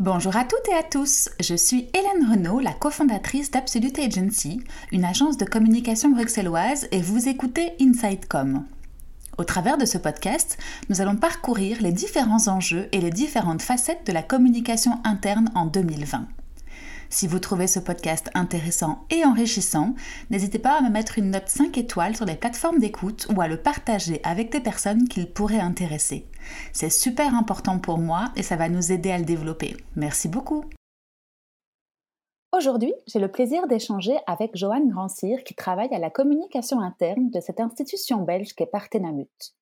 Bonjour à toutes et à tous, je suis Hélène Renaud, la cofondatrice d'Absolute Agency, une agence de communication bruxelloise et vous écoutez InsideCom. Au travers de ce podcast, nous allons parcourir les différents enjeux et les différentes facettes de la communication interne en 2020. Si vous trouvez ce podcast intéressant et enrichissant, n'hésitez pas à me mettre une note 5 étoiles sur les plateformes d'écoute ou à le partager avec des personnes qu'il pourrait intéresser. C'est super important pour moi et ça va nous aider à le développer. Merci beaucoup. Aujourd'hui, j'ai le plaisir d'échanger avec Joanne Grandcir qui travaille à la communication interne de cette institution belge qu'est Partenamut.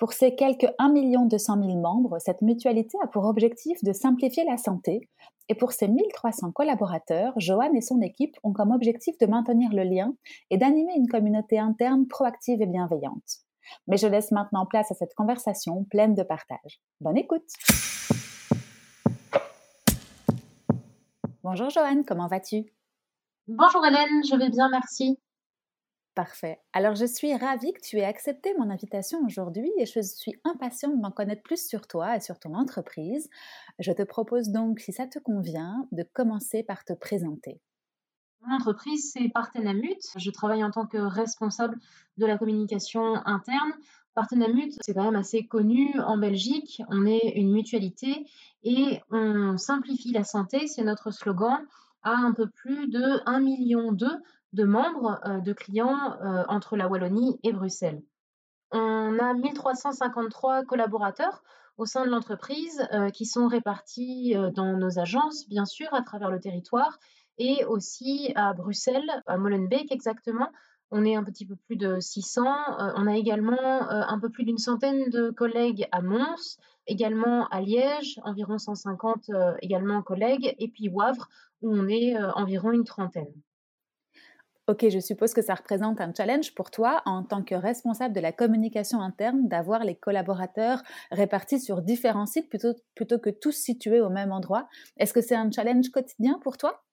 Pour ses quelques 1 200 000 membres, cette mutualité a pour objectif de simplifier la santé et pour ses 1300 collaborateurs, Joanne et son équipe ont comme objectif de maintenir le lien et d'animer une communauté interne proactive et bienveillante. Mais je laisse maintenant place à cette conversation pleine de partage. Bonne écoute Bonjour Joanne, comment vas-tu? Bonjour Hélène, je vais bien, merci. Parfait. Alors, je suis ravie que tu aies accepté mon invitation aujourd'hui et je suis impatiente de m'en connaître plus sur toi et sur ton entreprise. Je te propose donc, si ça te convient, de commencer par te présenter. Mon entreprise, c'est Partenamut. Je travaille en tant que responsable de la communication interne. Partenamut, c'est quand même assez connu en Belgique. On est une mutualité et on simplifie la santé, c'est notre slogan, à un peu plus de 1 million d'eux de membres, euh, de clients euh, entre la Wallonie et Bruxelles. On a 1353 collaborateurs au sein de l'entreprise euh, qui sont répartis dans nos agences, bien sûr, à travers le territoire, et aussi à Bruxelles, à Molenbeek exactement. On est un petit peu plus de 600. on a également un peu plus d'une centaine de collègues à Mons, également à Liège, environ 150 également collègues, et puis Wavre, où on est environ une trentaine. Ok, je suppose que ça représente un challenge pour toi en tant que responsable de la communication interne d'avoir les collaborateurs répartis sur différents sites plutôt, plutôt que tous situés au même endroit. Est-ce que c'est un challenge quotidien pour toi?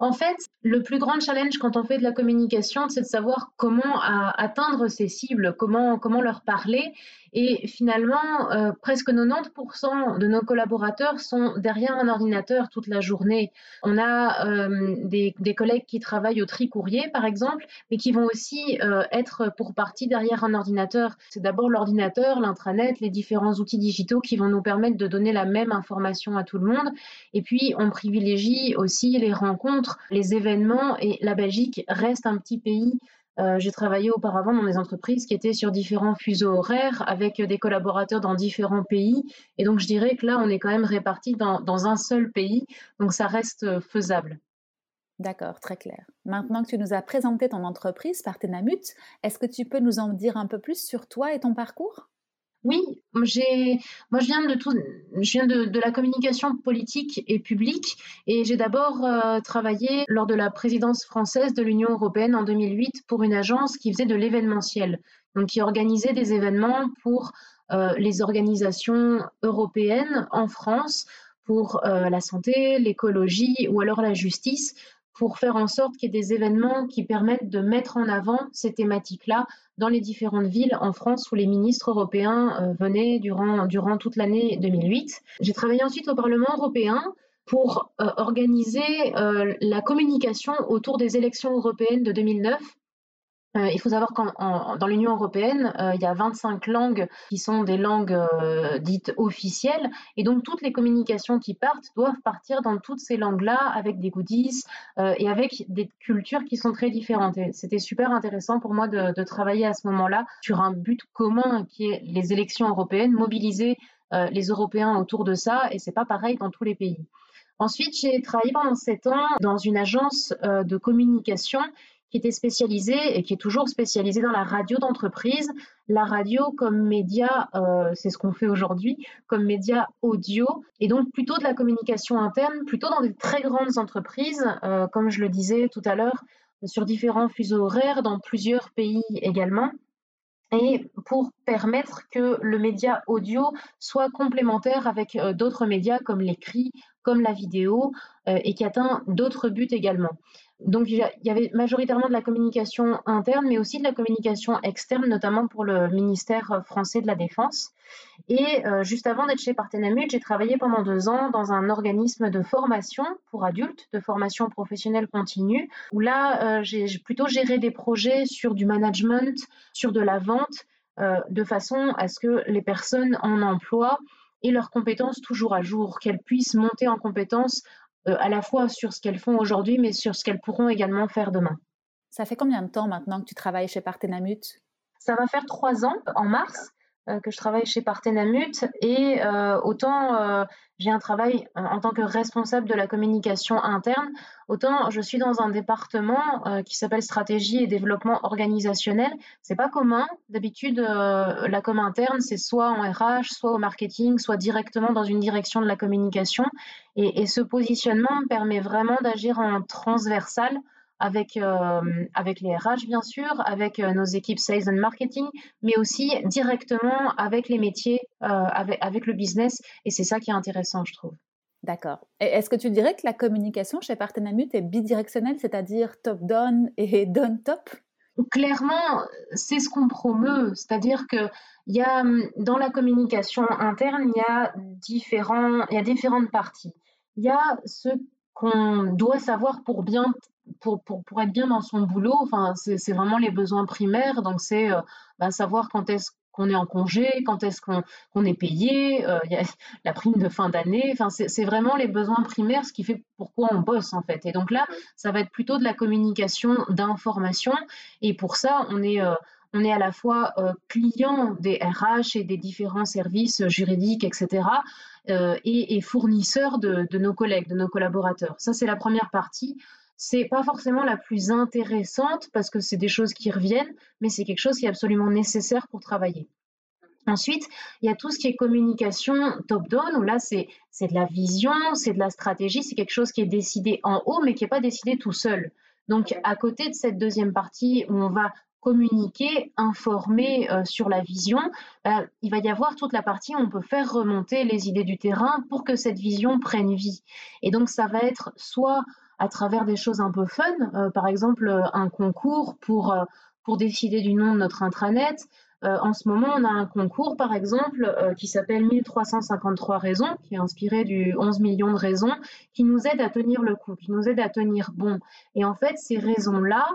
En fait, le plus grand challenge quand on fait de la communication, c'est de savoir comment atteindre ces cibles, comment, comment leur parler. Et finalement, euh, presque 90% de nos collaborateurs sont derrière un ordinateur toute la journée. On a euh, des, collègues qui travaillent au tri-courrier, par exemple, mais qui vont aussi euh, être pour partie derrière un ordinateur. C'est d'abord l'ordinateur, l'intranet, les différents outils digitaux qui vont nous permettre de donner la même information à tout le monde. Et puis, on privilégie aussi les rencontres, les événements, et la Belgique reste un petit pays euh, j'ai travaillé auparavant dans des entreprises qui étaient sur différents fuseaux horaires avec des collaborateurs dans différents pays. Et donc, je dirais que là, on est quand même répartis dans, dans un seul pays. Donc, ça reste faisable. D'accord, très clair. Maintenant que tu nous as présenté ton entreprise, Partenamut, est-ce que tu peux nous en dire un peu plus sur toi et ton parcours? Oui, j'ai, moi je viens de tout, je viens de, la communication politique et publique et j'ai d'abord euh, travaillé lors de la présidence française de l'Union européenne en 2008 pour une agence qui faisait de l'événementiel, donc qui organisait des événements pour euh, les organisations européennes en France pour euh, la santé, l'écologie ou alors la justice pour faire en sorte qu'il y ait des événements qui permettent de mettre en avant ces thématiques-là dans les différentes villes en France où les ministres européens euh, venaient durant, durant toute l'année 2008. J'ai travaillé ensuite au Parlement européen pour euh, organiser euh, la communication autour des élections européennes de 2009 euh, il faut savoir qu'en dans l'Union européenne, euh, il y a 25 langues qui sont des langues euh, dites officielles, et donc toutes les communications qui partent doivent partir dans toutes ces langues-là avec des goodies et avec des cultures qui sont très différentes. C'était super intéressant pour moi de, de travailler à ce moment-là sur un but commun qui est les élections européennes, mobiliser les Européens autour de ça, et c'est pas pareil dans tous les pays. Ensuite, j'ai travaillé pendant sept ans dans une agence de communication qui était spécialisée et qui est toujours spécialisée dans la radio d'entreprise. La radio comme média, euh, c'est ce qu'on fait aujourd'hui, comme média audio, et donc plutôt de la communication interne, plutôt dans des très grandes entreprises, euh, comme je le disais tout à l'heure, sur différents fuseaux horaires, dans plusieurs pays également et pour permettre que le média audio soit complémentaire avec euh, d'autres médias comme l'écrit comme la vidéo, et qui atteint d'autres buts également. Donc, il y avait majoritairement de la communication interne, mais aussi de la communication externe, notamment pour le ministère français de la Défense. Et euh, juste avant d'être chez Partenamut, j'ai travaillé pendant deux ans dans un organisme de formation pour adultes, de formation professionnelle continue, où là, euh, j'ai plutôt géré des projets sur du management, sur de la vente, euh, de façon à ce que les personnes en emploi aient leurs compétences toujours à jour, qu'elles puissent monter en compétences euh, à la fois sur ce qu'elles font aujourd'hui, mais sur ce qu'elles pourront également faire demain. Ça fait combien de temps maintenant que tu travailles chez Partenamut Ça va faire trois ans en mars. Euh, que je travaille chez Partenamut et euh, autant euh, j'ai un travail en tant que responsable de la communication interne, autant je suis dans un département qui s'appelle stratégie et développement organisationnel. C'est pas commun. D'habitude, la com interne, c'est soit en RH, soit au marketing, soit directement dans une direction de la communication. Et, et ce positionnement me permet vraiment d'agir en transversal avec, euh, avec les RH bien sûr, avec euh, nos équipes sales and marketing, mais aussi directement avec les métiers, euh, avec, avec le business. Et c'est ça qui est intéressant, je trouve. D'accord. Est-ce que tu dirais que la communication chez Partenamut est bidirectionnelle, c'est-à-dire top-down et down-top Clairement, c'est ce qu'on promeut, c'est-à-dire que y a, dans la communication interne, il y a, différents, il y a différentes parties. Il y a ce qu'on doit savoir pour bien pour, pour, pour, être bien dans son boulot, enfin, c'est vraiment les besoins primaires. Donc, c'est euh, bah, savoir quand est-ce qu'on est en congé, quand est-ce qu'on est payé, euh, y a la prime de fin d'année. Enfin, c'est vraiment les besoins primaires, ce qui fait pourquoi on bosse en fait. Et donc là, ça va être plutôt de la communication d'information. Et pour ça, on est euh, on est à la fois euh, client des RH et des différents services juridiques, etc., euh, et, et, fournisseur de, de, nos collègues, de nos collaborateurs. Ça, c'est la première partie. C'est pas forcément la plus intéressante parce que c'est des choses qui reviennent, mais c'est quelque chose qui est absolument nécessaire pour travailler. Ensuite, il y a tout ce qui est communication top-down, où là, c'est de la vision, c'est de la stratégie, c'est quelque chose qui est décidé en haut, mais qui n'est pas décidé tout seul. Donc, à côté de cette deuxième partie où on va communiquer, informer euh, sur la vision, bah, il va y avoir toute la partie où on peut faire remonter les idées du terrain pour que cette vision prenne vie. Et donc ça va être soit à travers des choses un peu fun, euh, par exemple euh, un concours pour, pour décider du nom de notre intranet. en ce moment, on a un concours, par exemple, qui s'appelle 1353 raisons, qui est inspiré du 11 millions de raisons, qui nous aide à tenir le coup, qui nous aide à tenir bon. Et en fait, ces raisons-là,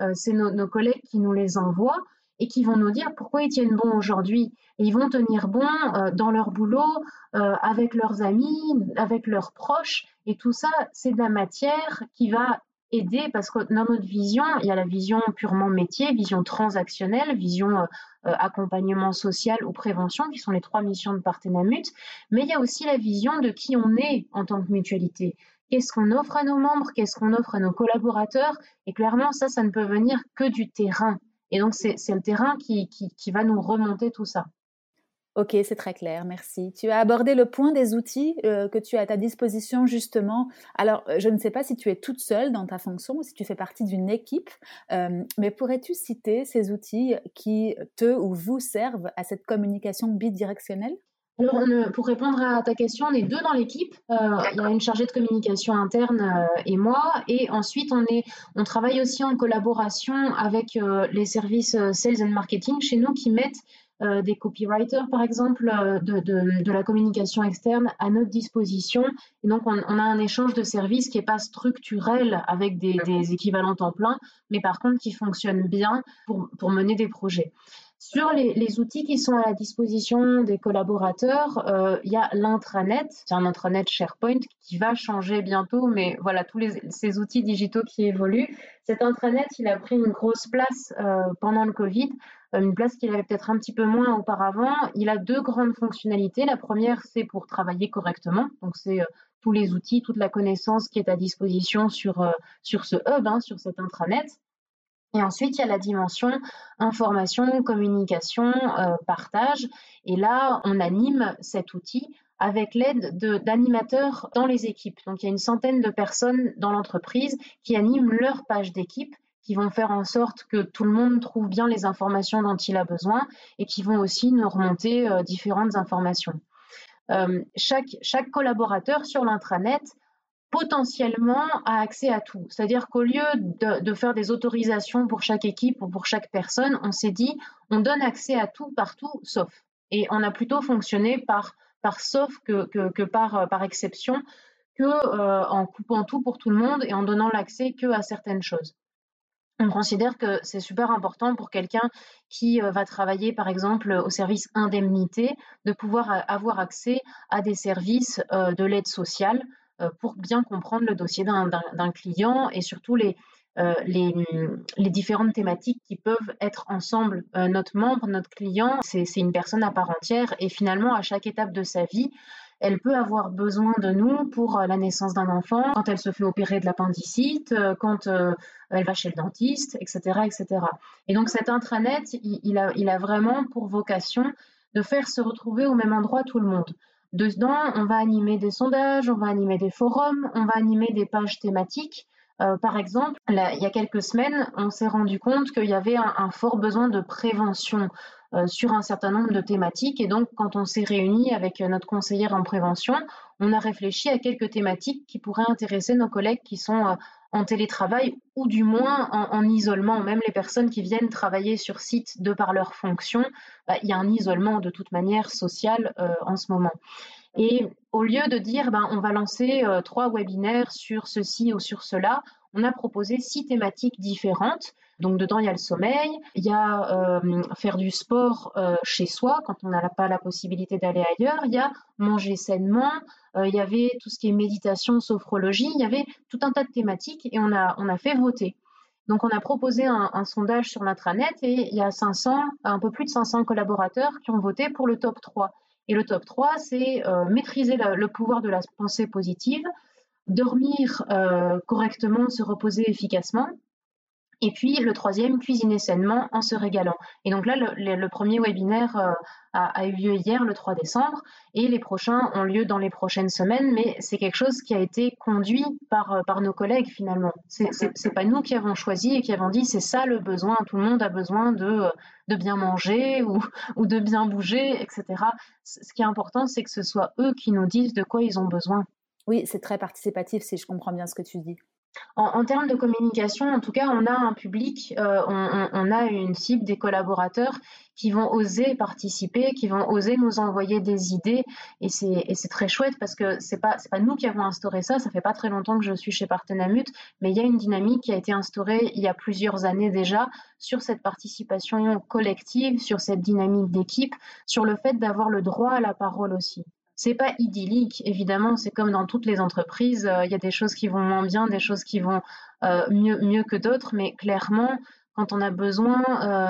euh, c'est nos, collègues qui nous les envoient et qui vont nous dire pourquoi ils tiennent bon aujourd'hui. Ils vont tenir bon euh, dans leur boulot, euh, avec leurs amis, avec leurs proches. Et tout ça, c'est de la matière qui va aider parce que dans notre vision, il y a la vision purement métier, vision transactionnelle, vision accompagnement social ou prévention, qui sont les trois missions de Partenamut, mais il y a aussi la vision de qui on est en tant que mutualité qu'est-ce qu'on offre à nos membres, qu'est-ce qu'on offre à nos collaborateurs? Et clairement, ça, ça ne peut venir que du terrain. Et donc, c'est le terrain qui, qui, va nous remonter tout ça. Ok, c'est très clair, merci. Tu as abordé le point des outils euh, que tu as à ta disposition justement. Alors, euh, je ne sais pas si tu es toute seule dans ta fonction ou si tu fais partie d'une équipe, euh, mais pourrais-tu citer ces outils qui te ou vous servent à cette communication bidirectionnelle? Alors, pour répondre à ta question, on est deux dans l'équipe. Euh, il y a une chargée de communication interne euh, et moi. Et ensuite, on, est, on travaille aussi en collaboration avec euh, les services sales and marketing chez nous qui mettent des copywriters, par exemple, de, la communication externe à notre disposition. Et donc, on, a un échange de services qui n'est pas structurel avec des, équivalents temps plein, mais par contre qui fonctionne bien pour mener des projets. Sur les, outils qui sont à la disposition des collaborateurs, euh, il y a l'intranet, c'est un intranet SharePoint qui va changer bientôt, mais voilà, tous ces outils digitaux qui évoluent. Cet intranet, il a pris une grosse place euh, pendant le Covid, euh, une place qu'il avait peut-être un petit peu moins auparavant. Il a deux grandes fonctionnalités. La première, c'est pour travailler correctement, donc c'est tous les outils, toute la connaissance qui est à disposition sur, sur ce hub, hein, sur cet intranet. Et ensuite, il y a la dimension information, communication, euh, partage. Et là, on anime cet outil avec l'aide d'animateurs dans les équipes. Donc, il y a une centaine de personnes dans l'entreprise qui animent leur page d'équipe, qui vont faire en sorte que tout le monde trouve bien les informations dont il a besoin et qui vont aussi nous remonter euh, différentes informations. chaque, chaque collaborateur sur l'intranet potentiellement a accès à tout. C'est-à-dire qu'au lieu de, faire des autorisations pour chaque équipe ou pour chaque personne, on s'est dit, on donne accès à tout partout, sauf. Et on a plutôt fonctionné par, sauf que, que, par, exception, que euh, en coupant tout pour tout le monde et en donnant l'accès que à certaines choses. On considère que c'est super important pour quelqu'un qui euh, va travailler, par exemple, au service indemnité, de pouvoir avoir accès à des services euh, de l'aide sociale, euh, pour bien comprendre le dossier d'un client et surtout les, euh, les, les, différentes thématiques qui peuvent être ensemble. Euh, notre membre, notre client, c'est une personne à part entière et finalement, à chaque étape de sa vie, elle peut avoir besoin de nous pour la naissance d'un enfant, quand elle se fait opérer de l'appendicite, quand elle va chez le dentiste, etc., etc. Et donc cet intranet, il, a, il a vraiment pour vocation de faire se retrouver au même endroit tout le monde. Dedans, on va animer des sondages, on va animer des forums, on va animer des pages thématiques. Euh, par exemple, il y a quelques semaines, on s'est rendu compte qu'il y avait un, fort besoin de prévention euh, sur un certain nombre de thématiques. Et donc, quand on s'est réuni avec notre conseillère en prévention, on a réfléchi à quelques thématiques qui pourraient intéresser nos collègues qui sont euh, en télétravail ou du moins en, isolement. Même les personnes qui viennent travailler sur site de par leur fonction, bah, il y a un isolement de toute manière social euh, en ce moment. Et au lieu de dire ben, on va lancer euh, trois webinaires sur ceci ou sur cela, on a proposé six thématiques différentes donc dedans, il y a le sommeil, il y a euh, faire du sport euh, chez soi quand on n'a pas la possibilité d'aller ailleurs, il y a manger sainement, euh, il y avait tout ce qui est méditation, sophrologie, il y avait tout un tas de thématiques et on a, on a fait voter. Donc on a proposé un, sondage sur l'intranet et il y a 500, un peu plus de 500 collaborateurs qui ont voté pour le top 3. Et le top 3, c'est maîtriser le pouvoir de la pensée positive, dormir correctement, se reposer efficacement, et puis le troisième, cuisiner sainement en se régalant. Et donc là, le, premier webinaire euh, a, eu lieu hier, le 3 décembre, et les prochains ont lieu dans les prochaines semaines, mais c'est quelque chose qui a été conduit par, euh, nos collègues finalement. C'est pas nous qui avons choisi et qui avons dit c'est ça le besoin, tout le monde a besoin de, bien manger ou de bien bouger, etc. Ce qui est important, c'est que ce soit eux qui nous disent de quoi ils ont besoin. Oui, c'est très participatif si je comprends bien ce que tu dis. En, termes de communication, en tout cas, on a un public, euh, on, a une cible des collaborateurs qui vont oser participer, qui vont oser nous envoyer des idées, et c'est très chouette parce que c'est pas pas nous qui avons instauré ça. Ça fait pas très longtemps que je suis chez Partenamut, mais il y a une dynamique qui a été instaurée il y a plusieurs années déjà sur cette participation collective, sur cette dynamique d'équipe, sur le fait d'avoir le droit à la parole aussi. C'est pas idyllique, évidemment, c'est comme dans toutes les entreprises, euh, il y a des choses qui vont moins bien, des choses qui vont euh, mieux, mieux que d'autres, mais clairement, quand on a besoin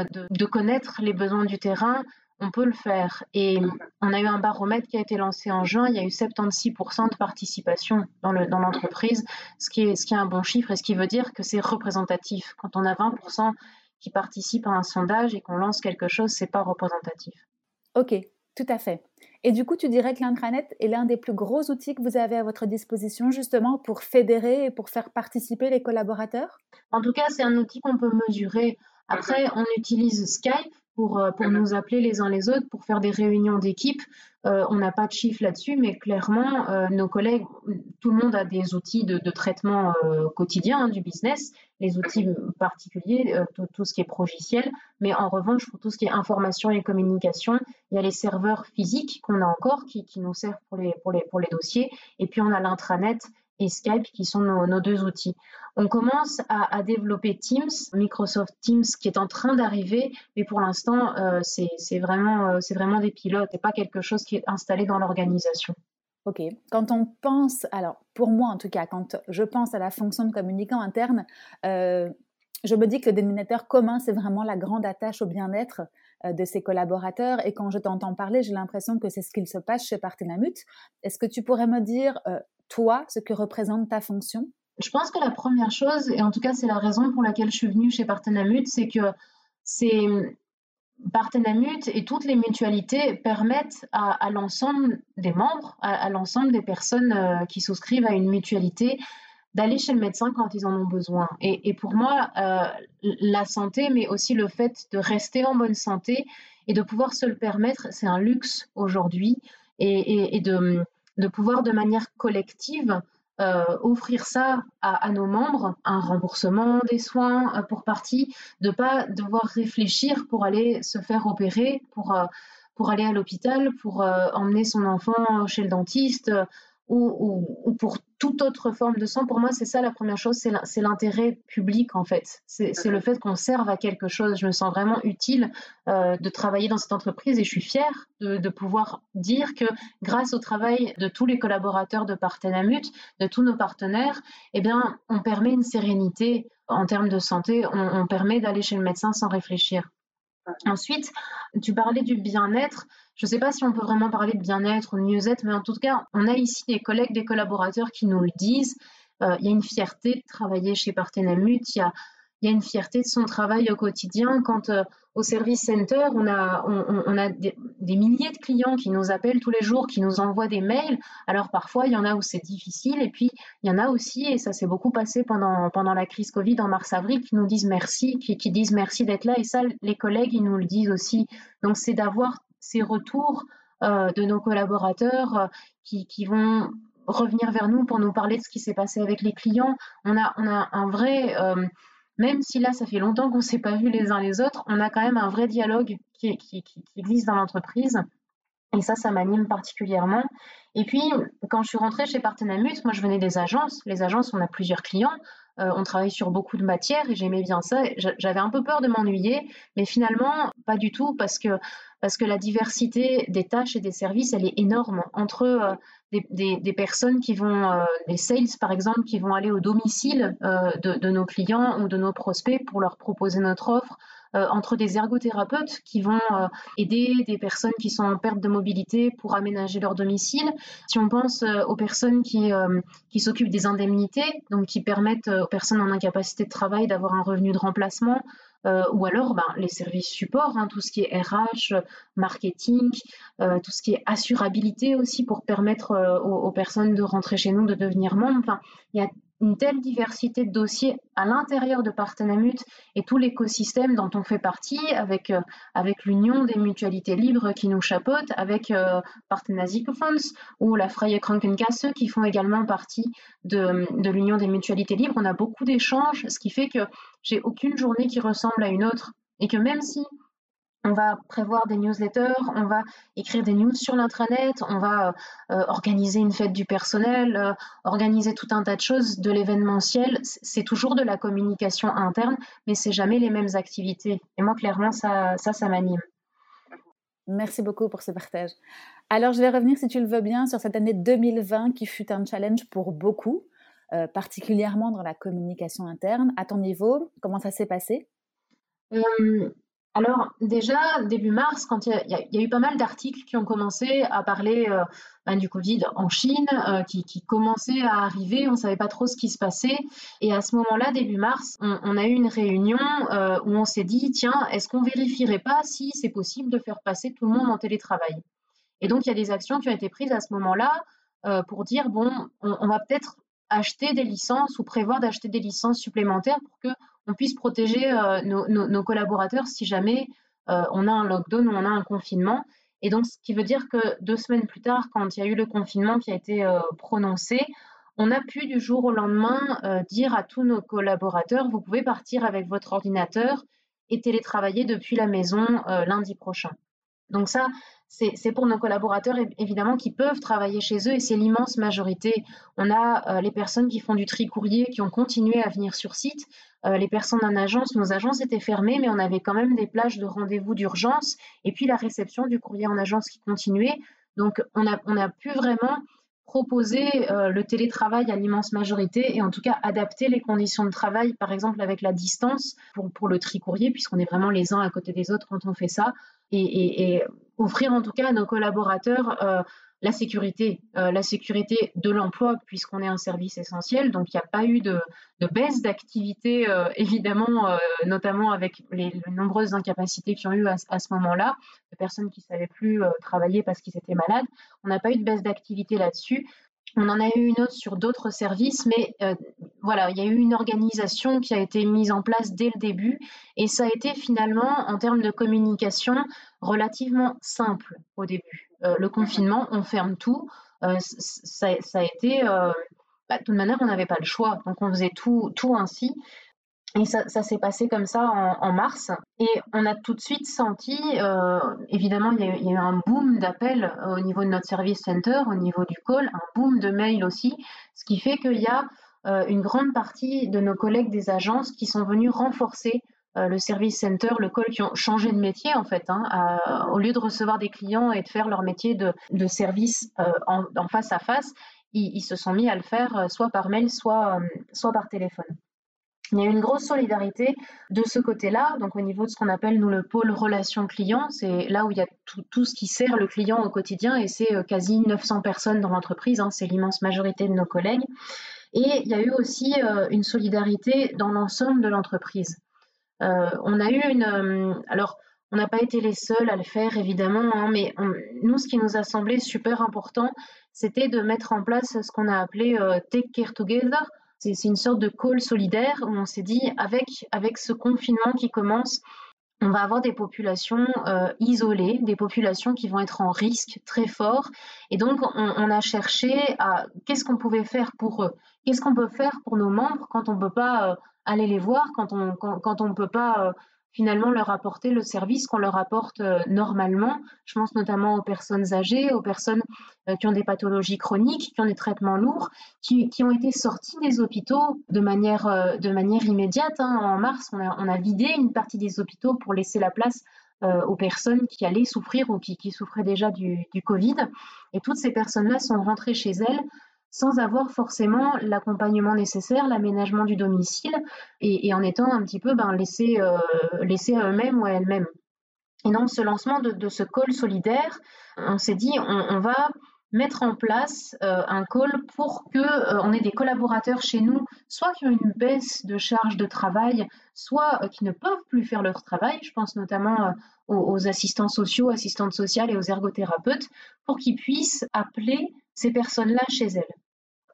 euh, de, connaître les besoins du terrain, on peut le faire. Et on a eu un baromètre qui a été lancé en juin, il y a eu 76% de participation dans l'entreprise, ce, qui est, ce qui est un bon chiffre et ce qui veut dire que c'est représentatif. Quand on a 20% qui participent à un sondage et qu'on lance quelque chose, c'est pas représentatif. Ok, tout à fait. Et du coup, tu dirais que l'intranet est l'un des plus gros outils que vous avez à votre disposition justement pour fédérer et pour faire participer les collaborateurs? En tout cas, c'est un outil qu'on peut mesurer. Après, on utilise Skype pour, euh, pour nous appeler les uns les autres, pour faire des réunions d'équipe. Euh, on n'a pas de chiffres là-dessus, mais clairement, euh, nos collègues, tout le monde a des outils de, traitement quotidien hein, du business, les outils particuliers, tout, ce qui est progiciel. Mais en revanche, pour tout ce qui est information et communication, il y a les serveurs physiques qu'on a encore qui, nous servent pour les dossiers. Et puis, on a l'intranet et Skype qui sont nos, deux outils. On commence à, développer Teams, Microsoft Teams qui est en train d'arriver, mais pour l'instant, euh, c'est vraiment, euh, vraiment des pilotes et pas quelque chose qui est installé dans l'organisation. Ok. Quand on pense, alors pour moi en tout cas, quand je pense à la fonction de communicant interne, euh, je me dis que le dénominateur commun, c'est vraiment la grande attache au bien-être de ses collaborateurs. Et quand je t'entends parler, j'ai l'impression que c'est ce qu'il se passe chez Partenamut. Est-ce que tu pourrais me dire toi, ce que représente ta fonction? Je pense que la première chose, et en tout cas c'est la raison pour laquelle je suis venue chez Partenamut, c'est que c'est Partenamut et toutes les mutualités permettent à, l'ensemble des membres, à, l'ensemble des personnes euh, qui souscrivent à une mutualité, d'aller chez le médecin quand ils en ont besoin. Et, pour moi, euh, la santé, mais aussi le fait de rester en bonne santé et de pouvoir se le permettre, c'est un luxe aujourd'hui. et, de, de, pouvoir de manière collective euh, offrir ça à, nos membres, un remboursement des soins euh, pour partie, de pas devoir réfléchir pour aller se faire opérer, pour, euh, pour aller à l'hôpital, pour emmener son enfant chez le dentiste ou, pour toute autre forme de sang, pour moi, c'est ça la première chose, c'est l'intérêt public en fait. C'est le fait qu'on serve à quelque chose. Je me sens vraiment utile euh, de travailler dans cette entreprise et je suis fière de, pouvoir dire que grâce au travail de tous les collaborateurs de Partenamut, de tous nos partenaires, eh bien, on permet une sérénité en termes de santé, on permet d'aller chez le médecin sans réfléchir. Ensuite, tu parlais du bien-être. Je ne sais pas si on peut vraiment parler de bien-être ou de mieux-être, mais en tout cas, on a ici des collègues, des collaborateurs qui nous le disent. Euh, il y a une fierté de travailler chez Partenamut. Il y a, une fierté de son travail au quotidien. Quand euh, au service center, on a, des, milliers de clients qui nous appellent tous les jours, qui nous envoient des mails. Alors parfois, il y en a où c'est difficile, et puis il y en a aussi, et ça s'est beaucoup passé pendant, la crise Covid en mars-avril, qui nous disent merci, qui disent merci d'être là, et ça, les collègues, ils nous le disent aussi. Donc c'est d'avoir ces retours euh, de nos collaborateurs euh, qui, qui vont revenir vers nous pour nous parler de ce qui s'est passé avec les clients. On a, un vrai même si là, ça fait longtemps qu'on ne s'est pas vus les uns les autres, on a quand même un vrai dialogue qui, existe dans l'entreprise. Et ça, ça m'anime particulièrement. Et puis, quand je suis rentrée chez Partenamut, moi, je venais des agences. Les agences, on a plusieurs clients. Euh, on travaille sur beaucoup de matières et j'aimais bien ça. J'avais un peu peur de m'ennuyer, mais finalement, pas du tout, parce que, parce que la diversité des tâches et des services, elle est énorme. Entre euh, des, personnes qui vont, euh, des sales par exemple, qui vont aller au domicile de, nos clients ou de nos prospects pour leur proposer notre offre, entre des ergothérapeutes qui vont aider des personnes qui sont en perte de mobilité pour aménager leur domicile. Si on pense aux personnes qui, qui s'occupent des indemnités, donc qui permettent aux personnes en incapacité de travail d'avoir un revenu de remplacement, euh, ou alors ben, les services support, hein, tout ce qui est RH, marketing, euh, tout ce qui est assurabilité aussi pour permettre euh, aux, aux, personnes de rentrer chez nous, de devenir membres. Enfin, il y a une telle diversité de dossiers à l'intérieur de Partenamut et tout l'écosystème dont on fait partie, avec, euh, avec l'Union des mutualités libres qui nous chapeaute, avec euh, Fonds ou la Freie Krankenkasse qui font également partie de, de l'Union des mutualités libres. On a beaucoup d'échanges, ce qui fait que j'ai aucune journée qui ressemble à une autre et que même si on va prévoir des newsletters, on va écrire des news sur l'intranet, on va euh, euh, organiser une fête du personnel, euh, organiser tout un tas de choses, de l'événementiel. C'est toujours de la communication interne, mais c'est jamais les mêmes activités. Et moi, clairement, ça, ça, ça m'anime. Merci beaucoup pour ce partage. Alors, je vais revenir, si tu le veux bien, sur cette année 2020 qui fut un challenge pour beaucoup, particulièrement dans la communication interne. À ton niveau, comment ça s'est passé? Alors déjà, début mars, quand il y, a eu pas mal d'articles qui ont commencé à parler euh, ben, du Covid en Chine, euh, qui, commençaient à arriver, on ne savait pas trop ce qui se passait. Et à ce moment-là, début mars, on, a eu une réunion euh, où on s'est dit, tiens, est-ce qu'on vérifierait pas si c'est possible de faire passer tout le monde en télétravail? Et donc, il y a des actions qui ont été prises à ce moment-là pour dire, bon, on va peut-être acheter des licences ou prévoir d'acheter des licences supplémentaires pour que on puisse protéger euh, nos, collaborateurs si jamais euh, on a un lockdown ou on a un confinement. Et donc, ce qui veut dire que deux semaines plus tard, quand il y a eu le confinement qui a été euh, prononcé, on a pu du jour au lendemain dire à tous nos collaborateurs, vous pouvez partir avec votre ordinateur et télétravailler depuis la maison lundi prochain. Donc ça, c'est pour nos collaborateurs évidemment qui peuvent travailler chez eux et c'est l'immense majorité. On a les personnes qui font du tri courrier qui ont continué à venir sur site. Euh, les personnes en agence, nos agences étaient fermées, mais on avait quand même des plages de rendez-vous d'urgence et puis la réception du courrier en agence qui continuait. Donc, on a, on pu vraiment proposer euh, le télétravail à l'immense majorité et en tout cas adapter les conditions de travail, par exemple avec la distance pour, le tri courrier, puisqu'on est vraiment les uns à côté des autres quand on fait ça, et, offrir en tout cas à nos collaborateurs euh, la sécurité, euh, la sécurité de l'emploi, puisqu'on est un service essentiel. Donc, il n'y a pas eu de, baisse d'activité, euh, évidemment, notamment avec les, nombreuses incapacités qu'il y a eu à, ce moment-là, de personnes qui ne savaient plus travailler parce qu'ils étaient malades. On n'a pas eu de baisse d'activité là-dessus. On en a eu une autre sur d'autres services, mais voilà, il y a eu une organisation qui a été mise en place dès le début et ça a été finalement, en termes de communication, relativement simple au début. le confinement, on ferme tout. Ça, a été, bah, de toute manière, on n'avait pas le choix, donc on faisait tout, tout ainsi. Et ça, s'est passé comme ça en, mars. Et on a tout de suite senti, euh, évidemment, il y, a eu, un boom d'appels au niveau de notre service center, au niveau du call, un boom de mails aussi, ce qui fait qu'il y a euh, une grande partie de nos collègues des agences qui sont venus renforcer euh, le service center, le call, qui ont changé de métier en fait. Hein, au lieu de recevoir des clients et de faire leur métier de, service en, face à face, ils, ils, se sont mis à le faire soit par mail, soit, soit par téléphone. Il y a une grosse solidarité de ce côté-là, donc au niveau de ce qu'on appelle nous le pôle relation client, c'est là où il y a tout, ce qui sert le client au quotidien et c'est euh, quasi 900 personnes dans l'entreprise, hein, c'est l'immense majorité de nos collègues. Et il y a eu aussi euh, une solidarité dans l'ensemble de l'entreprise. Euh, on a eu une... alors, on n'a pas été les seuls à le faire, évidemment, hein, mais nous, ce qui nous a semblé super important, c'était de mettre en place ce qu'on a appelé Take Care Together, c'est une sorte de call solidaire où on s'est dit, avec, avec ce confinement qui commence, on va avoir des populations euh, isolées, des populations qui vont être en risque très fort. Et donc, on, a cherché à qu'est-ce qu'on pouvait faire pour eux, qu'est-ce qu'on peut faire pour nos membres quand on ne peut pas euh, aller les voir, quand on quand, on ne peut pas euh, finalement leur apporter le service qu'on leur apporte euh, normalement. Je pense notamment aux personnes âgées, aux personnes euh, qui ont des pathologies chroniques, qui ont des traitements lourds, qui, ont été sorties des hôpitaux de manière, euh, de manière immédiate. Hein. En mars, on a, vidé une partie des hôpitaux pour laisser la place aux personnes qui allaient souffrir ou qui, souffraient déjà du, du Covid. Et toutes ces personnes-là sont rentrées chez elles sans avoir forcément l'accompagnement nécessaire, l'aménagement du domicile, et, en étant un petit peu ben, laissés, euh, à eux-mêmes ou à elles-mêmes. Et donc, ce lancement de, ce call solidaire, on s'est dit, on, va mettre en place euh, un call pour que euh, on ait des collaborateurs chez nous, soit qui ont une baisse de charge de travail, soit qui ne peuvent plus faire leur travail. Je pense notamment aux, aux, assistants sociaux, assistantes sociales et aux ergothérapeutes, pour qu'ils puissent appeler ces personnes-là chez elles.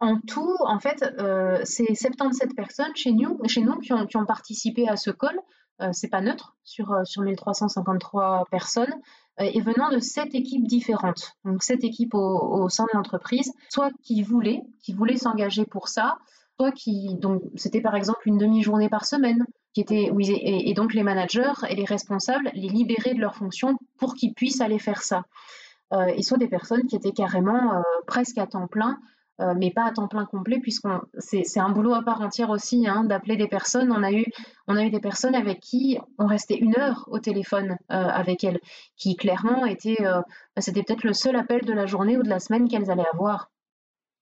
En tout, en fait, euh, c'est 77 personnes chez nous, chez nous qui, ont, participé à ce call. Euh, c'est pas neutre sur, euh, sur 1353 personnes euh, et venant de sept équipes différentes. Donc sept équipes au, sein de l'entreprise, soit qui voulaient, qui voulaient s'engager pour ça, soit qui donc c'était par exemple une demi-journée par semaine, qui était et, et, donc les managers et les responsables les libéraient de leurs fonctions pour qu'ils puissent aller faire ça. Euh, et soit des personnes qui étaient carrément euh, presque à temps plein, euh, mais pas à temps plein complet, puisque c'est un boulot à part entière aussi hein, d'appeler des personnes. On a, eu, on a eu des personnes avec qui on restait une heure au téléphone avec elles, qui clairement étaient, bah, c'était peut-être le seul appel de la journée ou de la semaine qu'elles allaient avoir.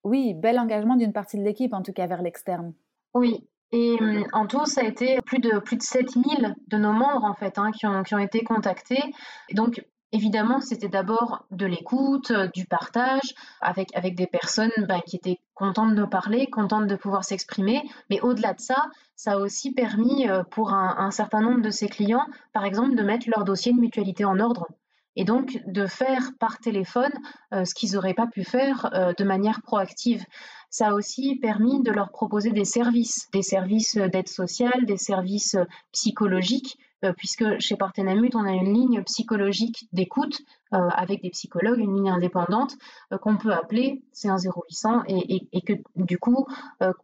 Oui, bel engagement d'une partie de l'équipe, en tout cas vers l'externe. Oui, et en tout, ça a été plus de, plus de 7000 de nos membres, en fait, hein, qui, ont, qui, ont, été contactés. Et donc, Évidemment, c'était d'abord de l'écoute, euh, du partage, avec, avec des personnes bah, qui étaient contentes de parler, contentes de pouvoir s'exprimer. Mais au-delà de ça, ça a aussi permis euh, pour un, certain nombre de ces clients, par exemple, de mettre leur dossier de mutualité en ordre. Et donc de faire par téléphone euh, ce qu'ils n'auraient pas pu faire de manière proactive. Ça a aussi permis de leur proposer des services, des services d'aide sociale, des services psychologiques puisque chez Partenamut, on a une ligne psychologique d'écoute euh, avec des psychologues, une ligne indépendante euh, qu'on peut appeler, c'est un 0800, et, que du coup,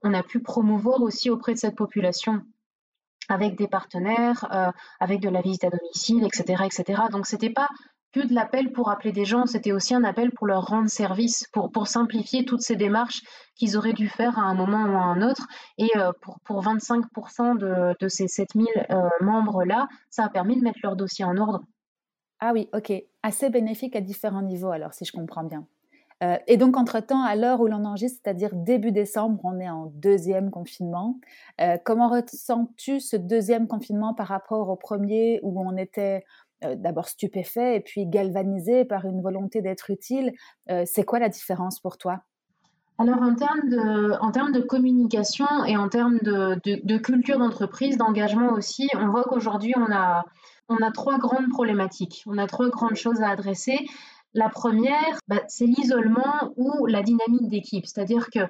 on a pu promouvoir aussi auprès de cette population avec des partenaires, avec de la visite à domicile, etc. etc. Donc, c'était pas que de l'appel pour appeler des gens, c'était aussi un appel pour leur rendre service, pour, pour simplifier toutes ces démarches qu'ils auraient dû faire à un moment ou à un autre. Et euh, pour, pour 25% de, de, ces 7000 euh, membres-là, ça a permis de mettre leur dossier en ordre. Ah oui, ok. Assez bénéfique à différents niveaux, alors, si je comprends bien. Euh, et donc, entre-temps, à l'heure où l'on enregistre, c'est-à-dire début décembre, on est en deuxième confinement. comment ressens-tu ce deuxième confinement par rapport au premier où on était euh, d'abord stupéfait et puis galvanisé par une volonté d'être utile. Euh, c'est quoi la différence pour toi? Alors en termes de, en termes de communication et en termes de, de, culture d'entreprise, d'engagement aussi, on voit qu'aujourd'hui on a, on a trois grandes problématiques, on a trois grandes choses à adresser. La première, bah, c'est l'isolement ou la dynamique d'équipe, c'est-à-dire que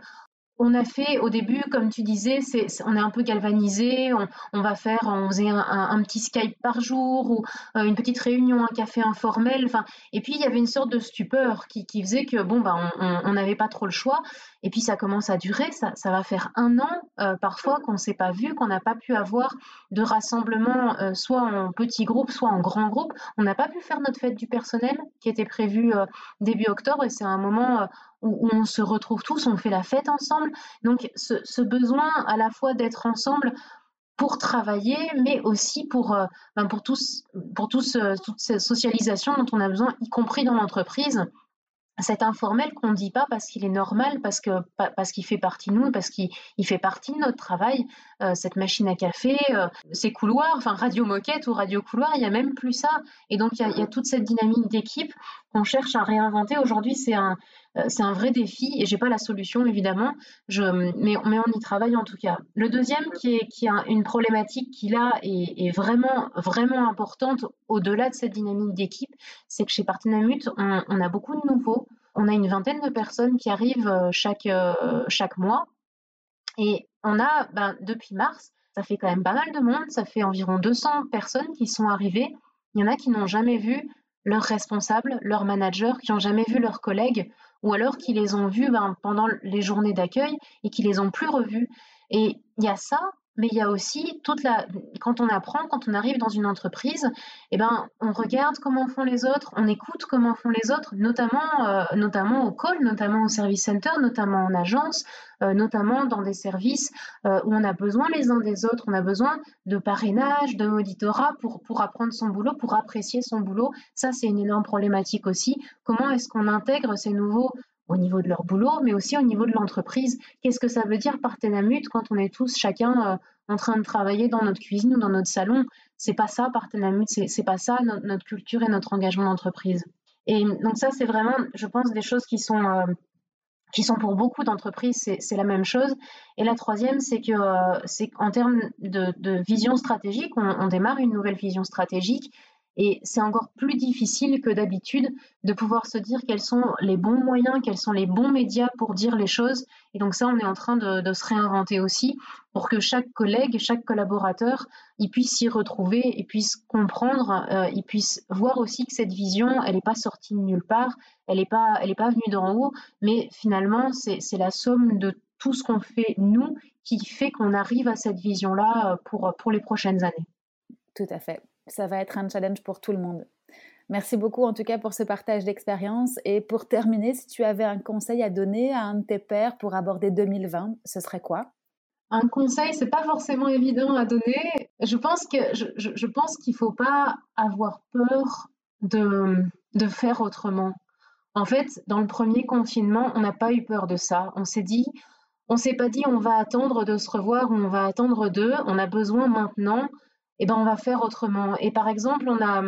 on a fait au début, comme tu disais, on est un peu galvanisé. On, va faire, on faisait un, petit Skype par jour ou euh, une petite réunion, un café informel. Et puis il y avait une sorte de stupeur qui, faisait que bon, bah, on n'avait pas trop le choix. Et puis ça commence à durer. Ça, ça va faire un an euh, parfois qu'on ne s'est pas vu, qu'on n'a pas pu avoir de rassemblement, euh, soit en petit groupe, soit en grand groupe. On n'a pas pu faire notre fête du personnel qui était prévue début octobre. Et c'est un moment où, on se retrouve tous, on fait la fête ensemble. Donc ce, besoin à la fois d'être ensemble pour travailler, mais aussi pour, euh, ben, pour, tous, pour euh, toute cette socialisation dont on a besoin, y compris dans l'entreprise cet informel qu'on ne dit pas parce qu'il est normal, parce parce qu'il fait partie de nous, parce qu'il fait partie de notre travail, euh, cette machine à café, ces couloirs, enfin radio moquette ou radio couloir, il y a même plus ça. Et donc il y a, toute cette dynamique d'équipe qu'on cherche à réinventer. Aujourd'hui, c'est un c'est un vrai défi et j'ai pas la solution évidemment, mais, on y travaille en tout cas. Le deuxième qui est, a une problématique qui là est, est vraiment vraiment importante au-delà de cette dynamique d'équipe, c'est que chez Partenamut, on, a beaucoup de nouveaux. On a une vingtaine de personnes qui arrivent chaque, chaque mois et on a, ben, depuis mars, ça fait quand même pas mal de monde, ça fait environ 200 personnes qui sont arrivées. Il y en a qui n'ont jamais vu leurs responsables, leurs managers, qui n'ont jamais vu leurs collègues, ou alors qui les ont vus ben, pendant les journées d'accueil et qui les ont plus revus. Et il y a ça, mais il y a aussi toute la quand on apprend, quand on arrive dans une entreprise, eh ben on regarde comment font les autres, on écoute comment font les autres, notamment euh, notamment au call, notamment au service center, notamment en agence, euh, notamment dans des services euh, où on a besoin les uns des autres, on a besoin de parrainage, de auditorat pour pour apprendre son boulot, pour apprécier son boulot. Ça c'est une énorme problématique aussi. Comment est-ce qu'on intègre ces nouveaux au niveau de leur boulot, mais aussi au niveau de l'entreprise. Qu'est-ce que ça veut dire Partenamut quand on est tous chacun euh, en train de travailler dans notre cuisine ou dans notre salon? C'est pas ça Partenamut, c'est pas ça notre, culture et notre engagement d'entreprise. Et donc ça, c'est vraiment, je pense, des choses qui sont euh, qui sont pour beaucoup d'entreprises, c'est la même chose. Et la troisième, c'est que euh, c'est en termes de, vision stratégique, on, démarre une nouvelle vision stratégique et c'est encore plus difficile que d'habitude de pouvoir se dire quels sont les bons moyens, quels sont les bons médias pour dire les choses. Et donc ça, on est en train de, se réinventer aussi pour que chaque collègue, chaque collaborateur, il puisse s'y retrouver et puisse comprendre, euh, il puisse voir aussi que cette vision, elle n'est pas sortie de nulle part, elle n'est pas, pas venue d'en haut, mais finalement, c'est la somme de tout ce qu'on fait nous qui fait qu'on arrive à cette vision-là pour, pour les prochaines années. Tout à fait ça va être un challenge pour tout le monde. Merci beaucoup en tout cas pour ce partage d'expérience. Et pour terminer, si tu avais un conseil à donner à un de tes pairs pour aborder 2020, ce serait quoi? Un conseil, c'est pas forcément évident à donner. Je pense que je, pense qu'il faut pas avoir peur de, de faire autrement. En fait, dans le premier confinement, on n'a pas eu peur de ça. On s'est dit, on s'est pas dit on va attendre de se revoir ou on va attendre d'eux. On a besoin maintenant eh ben, on va faire autrement. Et par exemple, on a,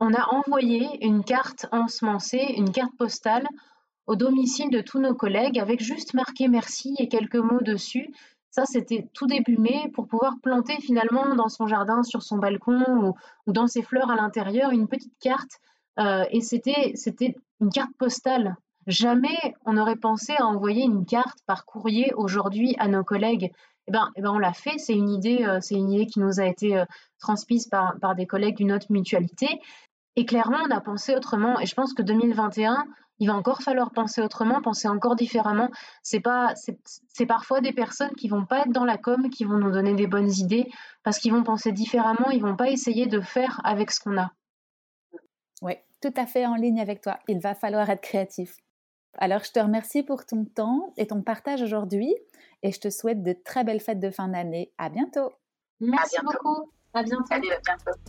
on a envoyé une carte ensemencée, une carte postale au domicile de tous nos collègues avec juste marqué merci et quelques mots dessus. Ça, c'était tout début mai pour pouvoir planter finalement dans son jardin, sur son balcon ou, dans ses fleurs à l'intérieur une petite carte. Euh, et c'était, c'était une carte postale. Jamais on n'aurait pensé à envoyer une carte par courrier aujourd'hui à nos collègues. Eh ben, eh ben, on l'a fait. C'est une idée, euh, c'est une idée qui nous a été euh, transmise par, par des collègues d'une autre mutualité. Et clairement, on a pensé autrement. Et je pense que 2021, il va encore falloir penser autrement, penser encore différemment. C'est pas, c'est parfois des personnes qui vont pas être dans la com, qui vont nous donner des bonnes idées, parce qu'ils vont penser différemment. Ils vont pas essayer de faire avec ce qu'on a. Oui, tout à fait en ligne avec toi. Il va falloir être créatif. Alors, je te remercie pour ton temps et ton partage aujourd'hui et je te souhaite de très belles fêtes de fin d'année. À bientôt. Merci beaucoup. À bientôt. à bientôt.